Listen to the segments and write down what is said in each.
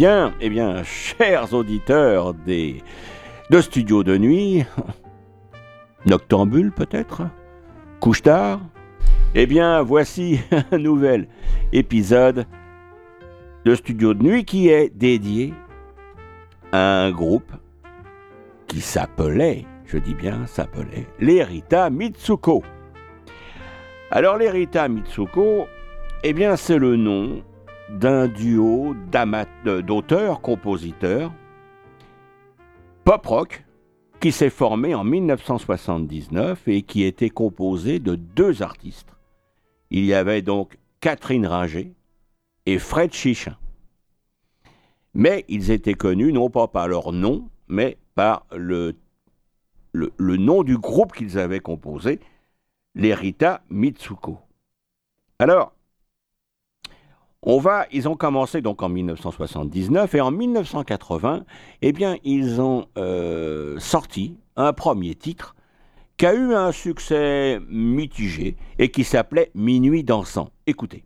Eh bien, chers auditeurs des de studios de nuit, noctambule peut-être, couche tard, eh bien, voici un nouvel épisode de studio de nuit qui est dédié à un groupe qui s'appelait, je dis bien s'appelait, l'Erita Mitsuko. Alors l'Erita Mitsuko, eh bien c'est le nom d'un duo d'auteurs, compositeurs, pop rock, qui s'est formé en 1979 et qui était composé de deux artistes. Il y avait donc Catherine Ringer et Fred Chichin. Mais ils étaient connus non pas par leur nom, mais par le, le, le nom du groupe qu'ils avaient composé, les Rita Mitsuko. Alors, on va, ils ont commencé donc en 1979 et en 1980, eh bien, ils ont euh, sorti un premier titre qui a eu un succès mitigé et qui s'appelait Minuit dansant. Écoutez.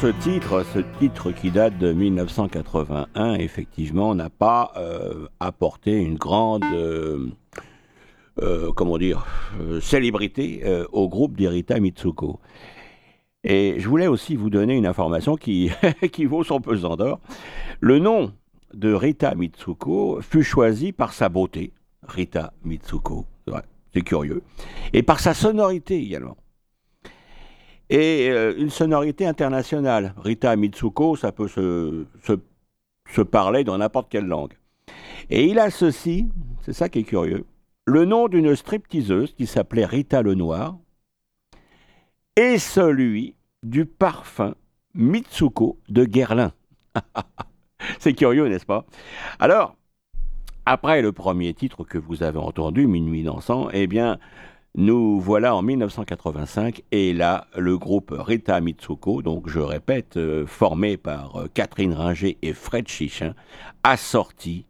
Ce titre, ce titre qui date de 1981, effectivement, n'a pas euh, apporté une grande, euh, euh, comment dire, célébrité au groupe d'Irita Mitsuko. Et je voulais aussi vous donner une information qui, qui vaut son pesant d'or. Le nom de Rita Mitsuko fut choisi par sa beauté, Rita Mitsuko, c'est curieux, et par sa sonorité également. Et euh, une sonorité internationale. Rita Mitsuko, ça peut se, se, parler dans n'importe quelle langue. Et il a ceci, c'est ça qui est curieux, le nom d'une stripteaseuse qui s'appelait Rita Lenoir, et celui du parfum Mitsuko de Guerlain. C'est curieux, n'est-ce pas? Alors, après le premier titre que vous avez entendu, Minuit dansant, eh bien, nous voilà en 1985 et là, le groupe Rita Mitsuko, donc je répète, euh, formé par euh, Catherine Ringer et Fred Chichin, a sorti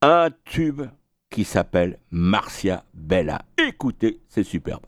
un tube qui s'appelle Marcia Bella. Écoutez, c'est superbe.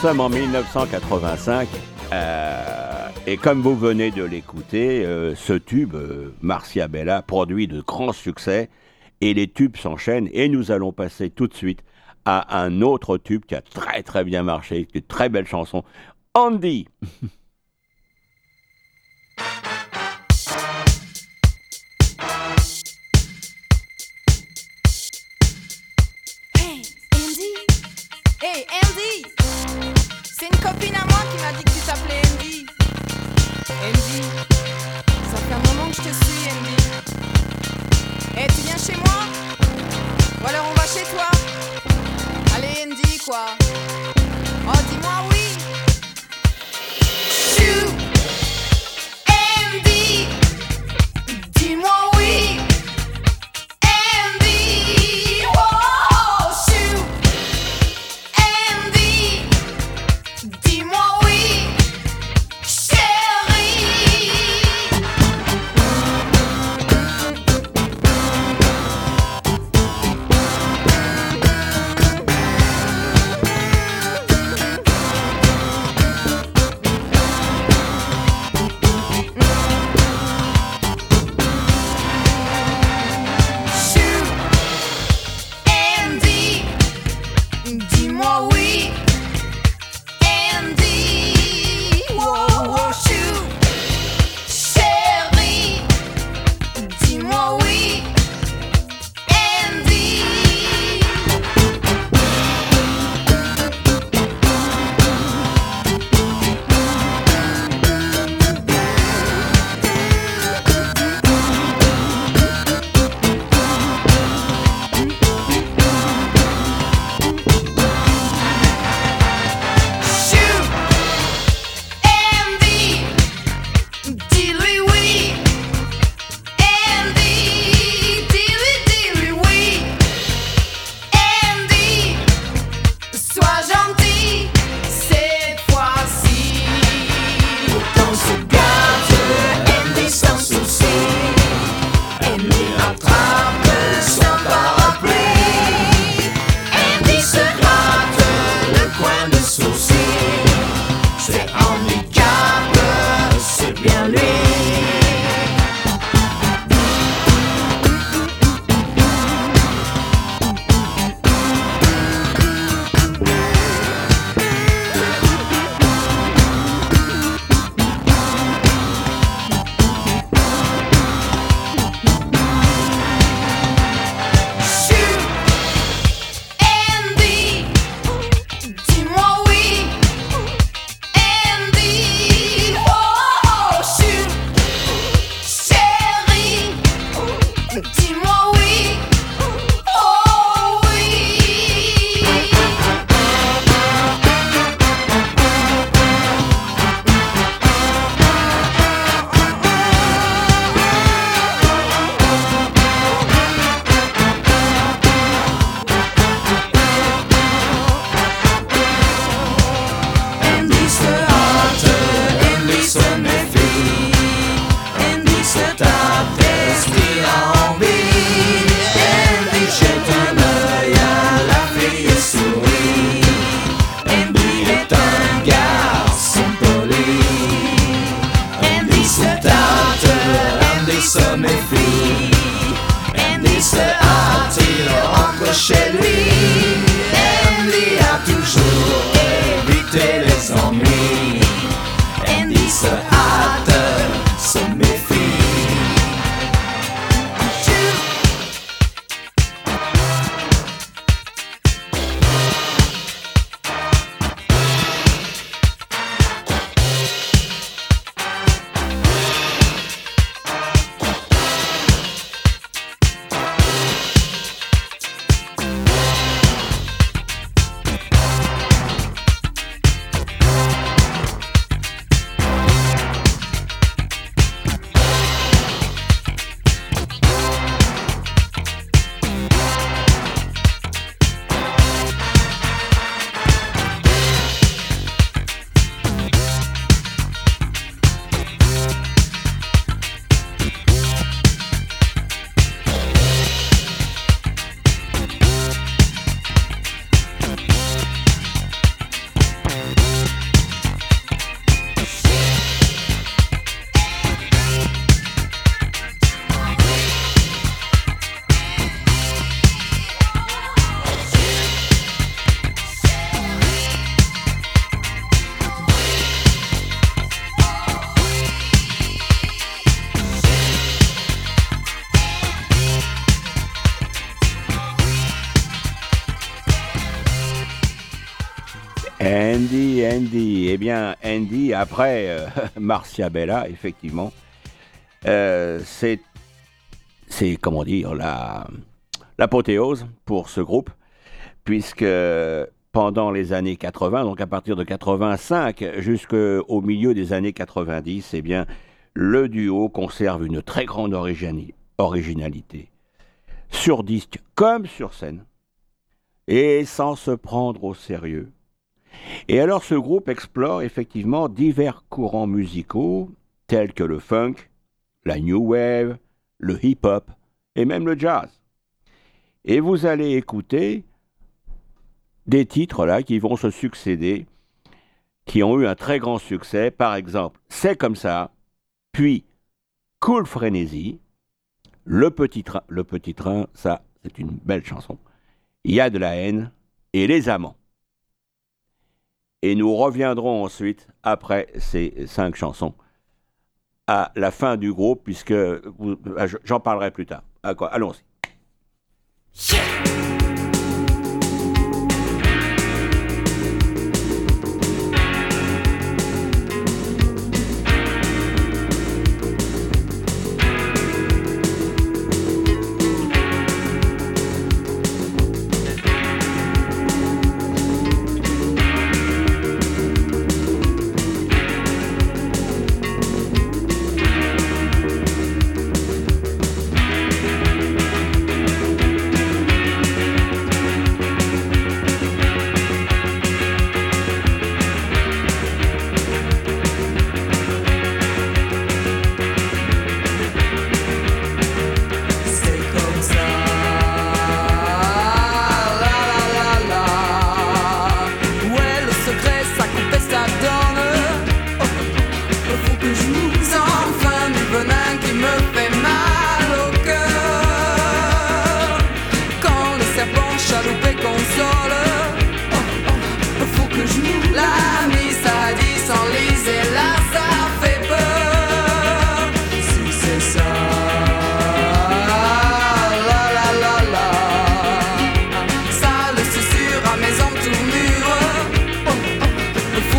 Sommes en 1985. Euh, et comme vous venez de l'écouter, euh, ce tube, euh, Marcia Bella, produit de grands succès. Et les tubes s'enchaînent. Et nous allons passer tout de suite à un autre tube qui a très très bien marché, une très belle chanson. Andy Andy. Eh bien, Andy, après euh, Marcia Bella, effectivement, euh, c'est, comment dire, la, l'apothéose pour ce groupe, puisque pendant les années 80, donc à partir de 85 jusqu'au milieu des années 90, eh bien, le duo conserve une très grande originalité, sur disque comme sur scène, et sans se prendre au sérieux. Et alors ce groupe explore effectivement divers courants musicaux tels que le funk, la new wave, le hip-hop et même le jazz. Et vous allez écouter des titres là qui vont se succéder, qui ont eu un très grand succès. Par exemple, C'est comme ça, puis Cool Frénésie, Le Petit Train, Le Petit Train, ça c'est une belle chanson. Il y a de la haine et Les Amants. Et nous reviendrons ensuite, après ces cinq chansons, à la fin du groupe, puisque vous- j'en parlerai plus tard. Allons-y.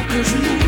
Que je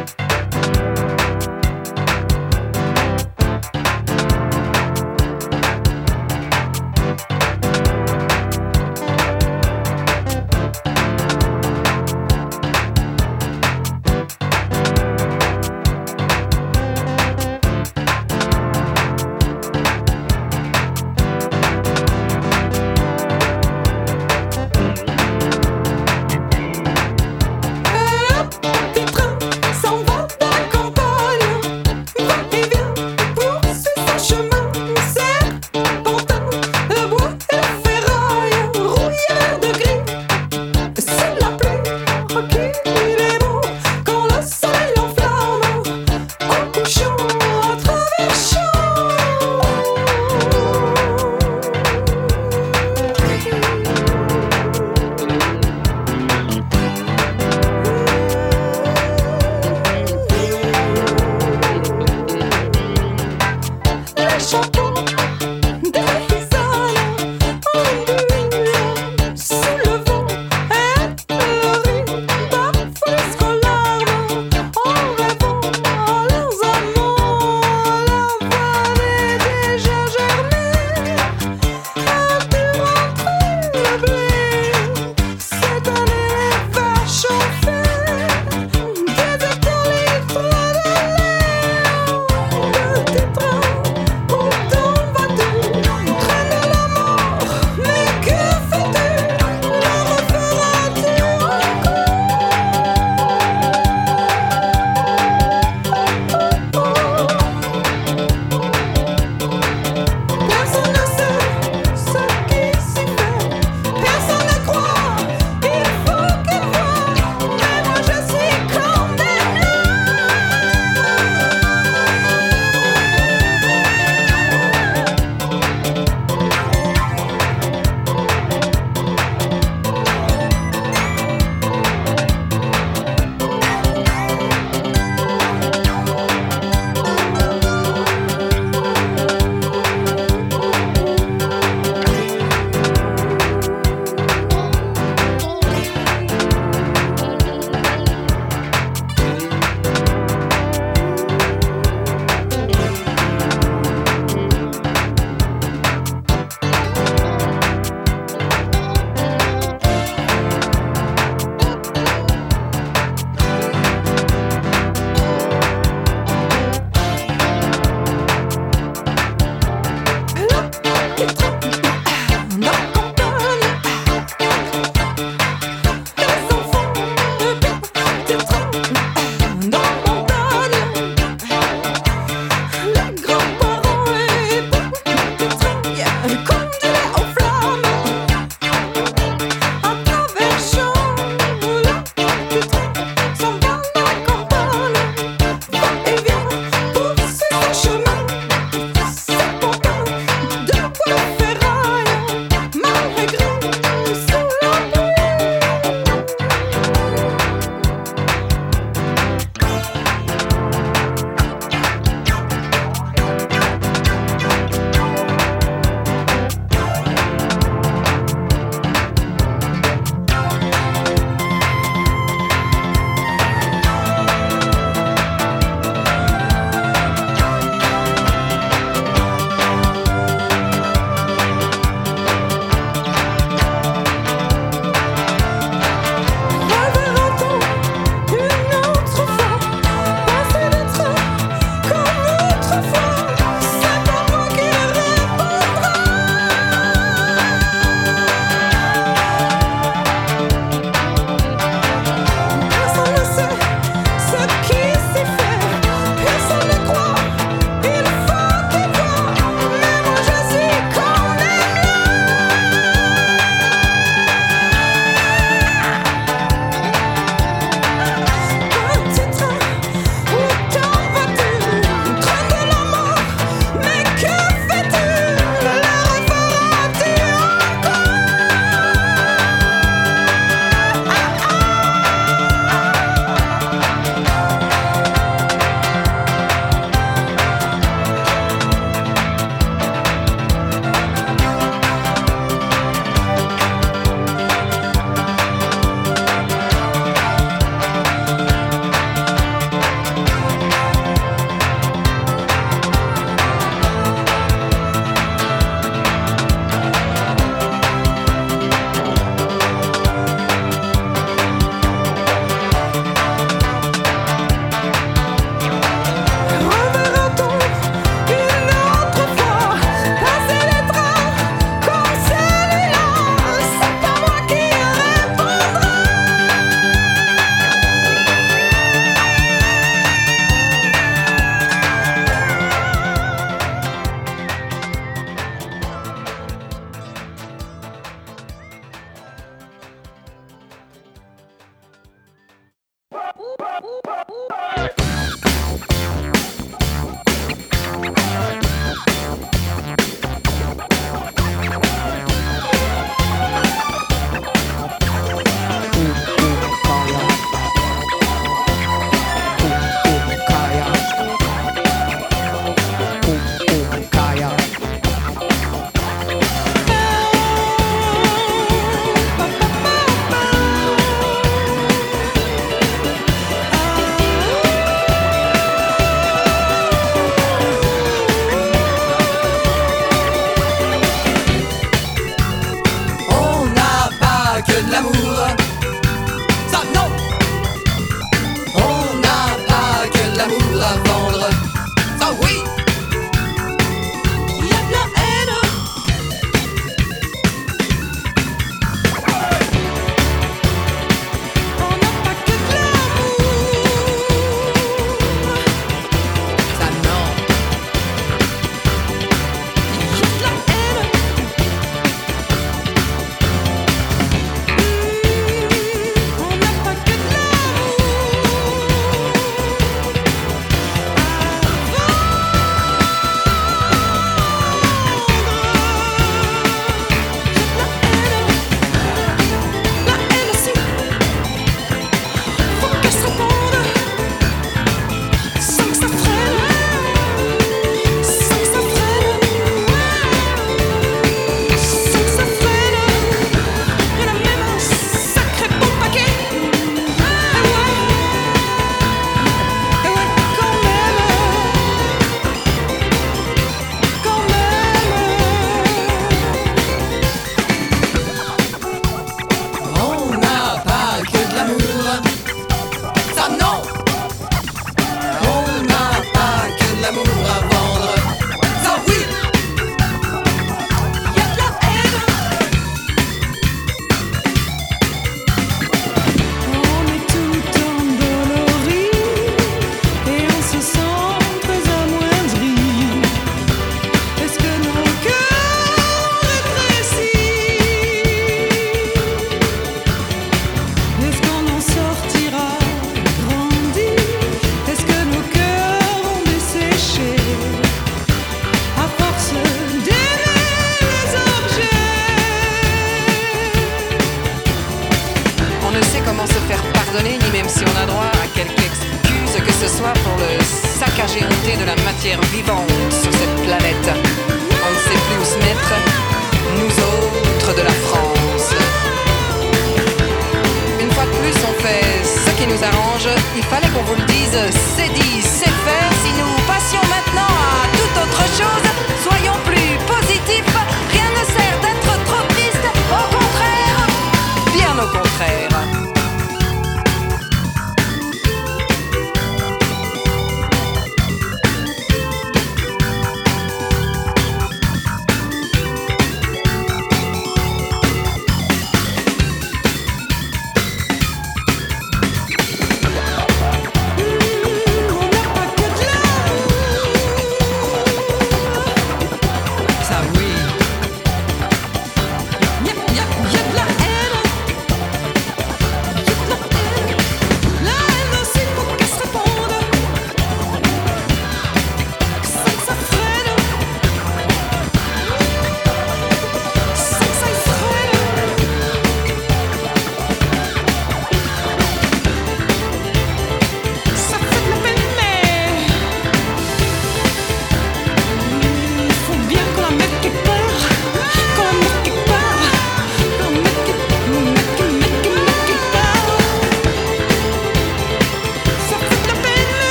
you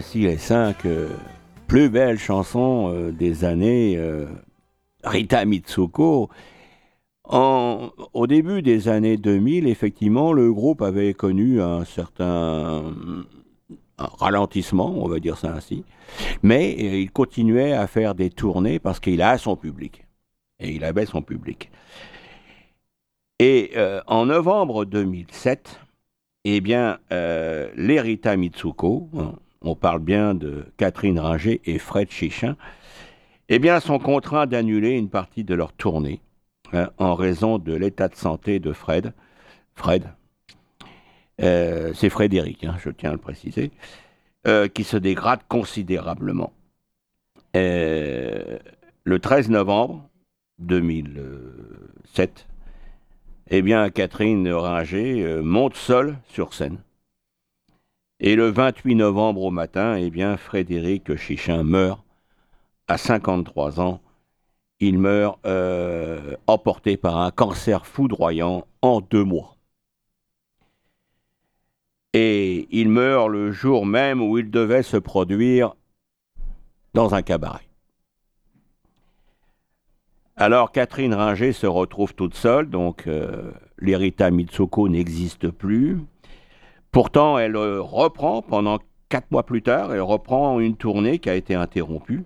voici les cinq euh, plus belles chansons euh, des années euh, Rita Mitsuko. En- au début des années 2000, effectivement, le groupe avait connu un certain ralentissement, on va dire ça ainsi, mais il continuait à faire des tournées parce qu'il a son public. Et il avait son public. Et en novembre 2007, eh bien, euh, les Rita Mitsuko, hein, on parle bien de Catherine Ringer et Fred Chichin, eh bien, sont contraints d'annuler une partie de leur tournée hein, en raison de l'état de santé de Fred. Fred, euh, c'est Frédéric, hein, je tiens à le préciser, euh, qui se dégrade considérablement. Euh, le 13 novembre 2007, eh bien, Catherine Ringer monte seule sur scène. Et le 28 novembre au matin, eh bien, Frédéric Chichin meurt à 53 ans. Il meurt euh, emporté par un cancer foudroyant en deux mois. Et il meurt le jour même où il devait se produire dans un cabaret. Alors Catherine Ringer se retrouve toute seule, donc euh, l'Erita Mitsuko n'existe plus. Pourtant, elle euh, reprend pendant quatre mois plus tard, elle reprend une tournée qui a été interrompue.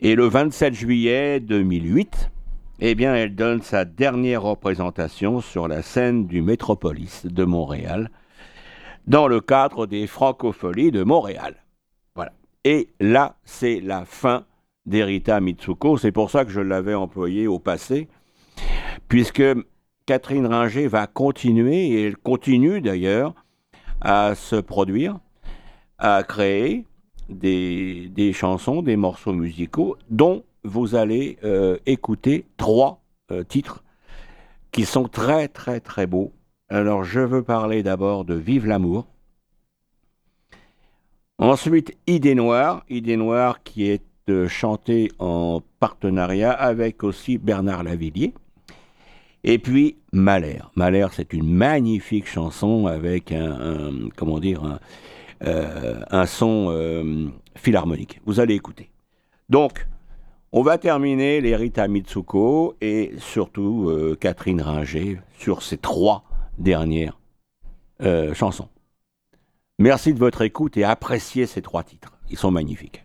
Et le 27 juillet 2008, eh bien, elle donne sa dernière représentation sur la scène du Métropolis de Montréal, dans le cadre des Francopholies de Montréal. Voilà. Et là, c'est la fin d'Erita Mitsuko. C'est pour ça que je l'avais employé au passé, puisque Catherine Ringer va continuer, et elle continue d'ailleurs, à se produire, à créer des, chansons, des morceaux musicaux, dont vous allez euh, écouter trois euh, titres qui sont très très très beaux. Alors je veux parler d'abord de Vive l'amour. Ensuite, Idée Noire, Idée Noire qui est euh, chantée en partenariat avec aussi Bernard Lavillier. Et puis Malher. Malher, c'est une magnifique chanson avec un, comment dire, un, euh, son euh, philharmonique. Vous allez écouter. Donc, on va terminer les Rita Mitsuko et surtout euh, Catherine Ringer sur ces trois dernières chansons. Merci de votre écoute et appréciez ces trois titres. Ils sont magnifiques.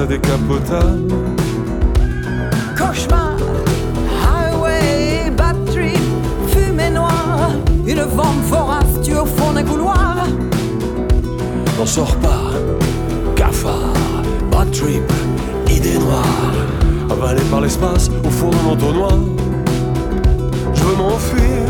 ça décapotable. Cauchemar, highway, batterie, fumée noire, une vente vorace tue au fond d'un couloir. N'en sors pas, cafard, bad trip, idée noire, avalé par l'espace au fond d'un entonnoir. Je veux m'enfuir.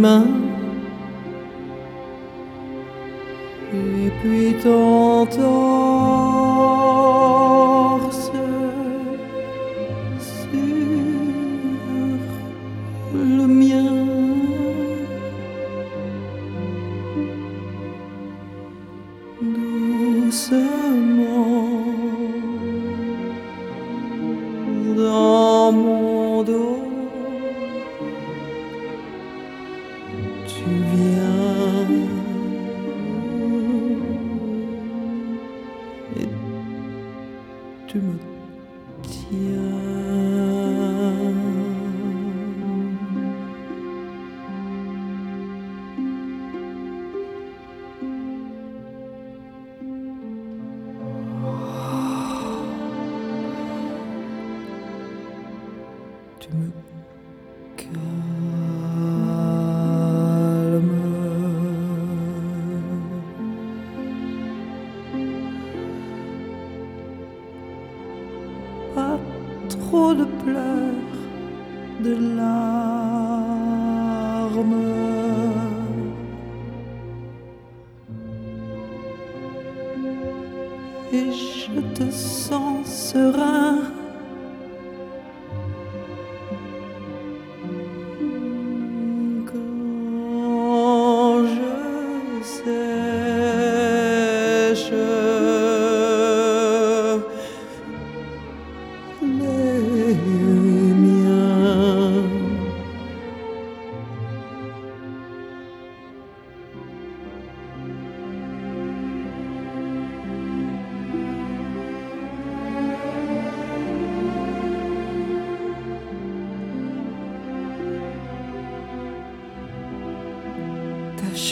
吗？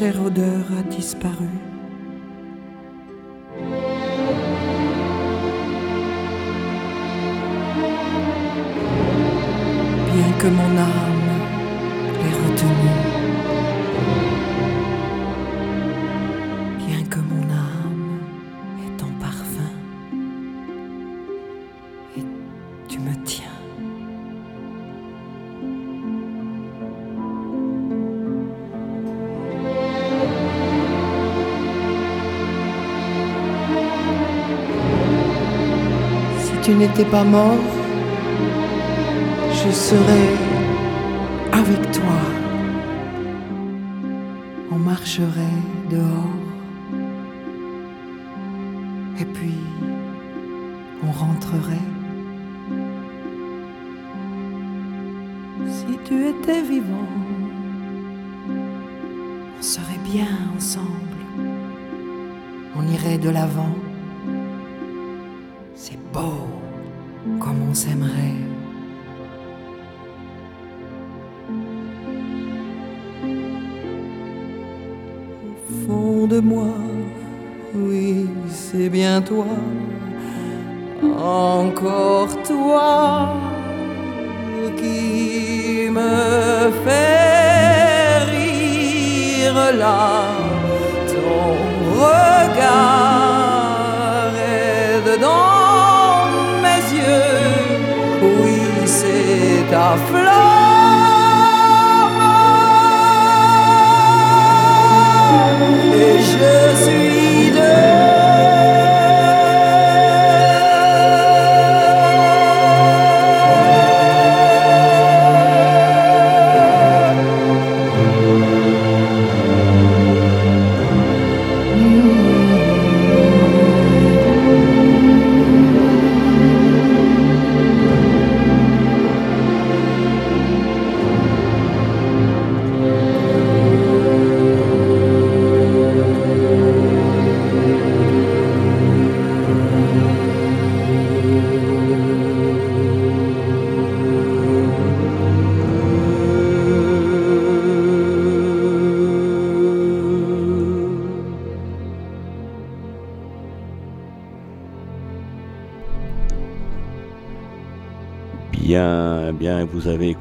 Chère odeur a disparu. N'étais pas mort, je serais avec toi. On marcherait dehors. Moi, oui, c'est bien toi. Encore toi qui me fait rire là. Ton regard est dans mes yeux. Oui, c'est ta flamme. Et je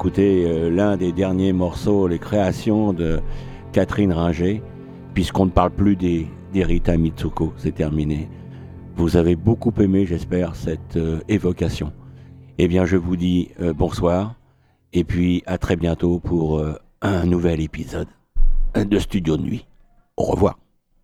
écouté euh, l'un des derniers morceaux, les créations de Catherine Ringer, puisqu'on ne parle plus des, des Rita Mitsuko, c'est terminé. Vous avez beaucoup aimé, j'espère, cette euh, évocation. Eh bien, je vous dis euh, bonsoir, et puis à très bientôt pour un nouvel épisode de Studio de Nuit. Au revoir.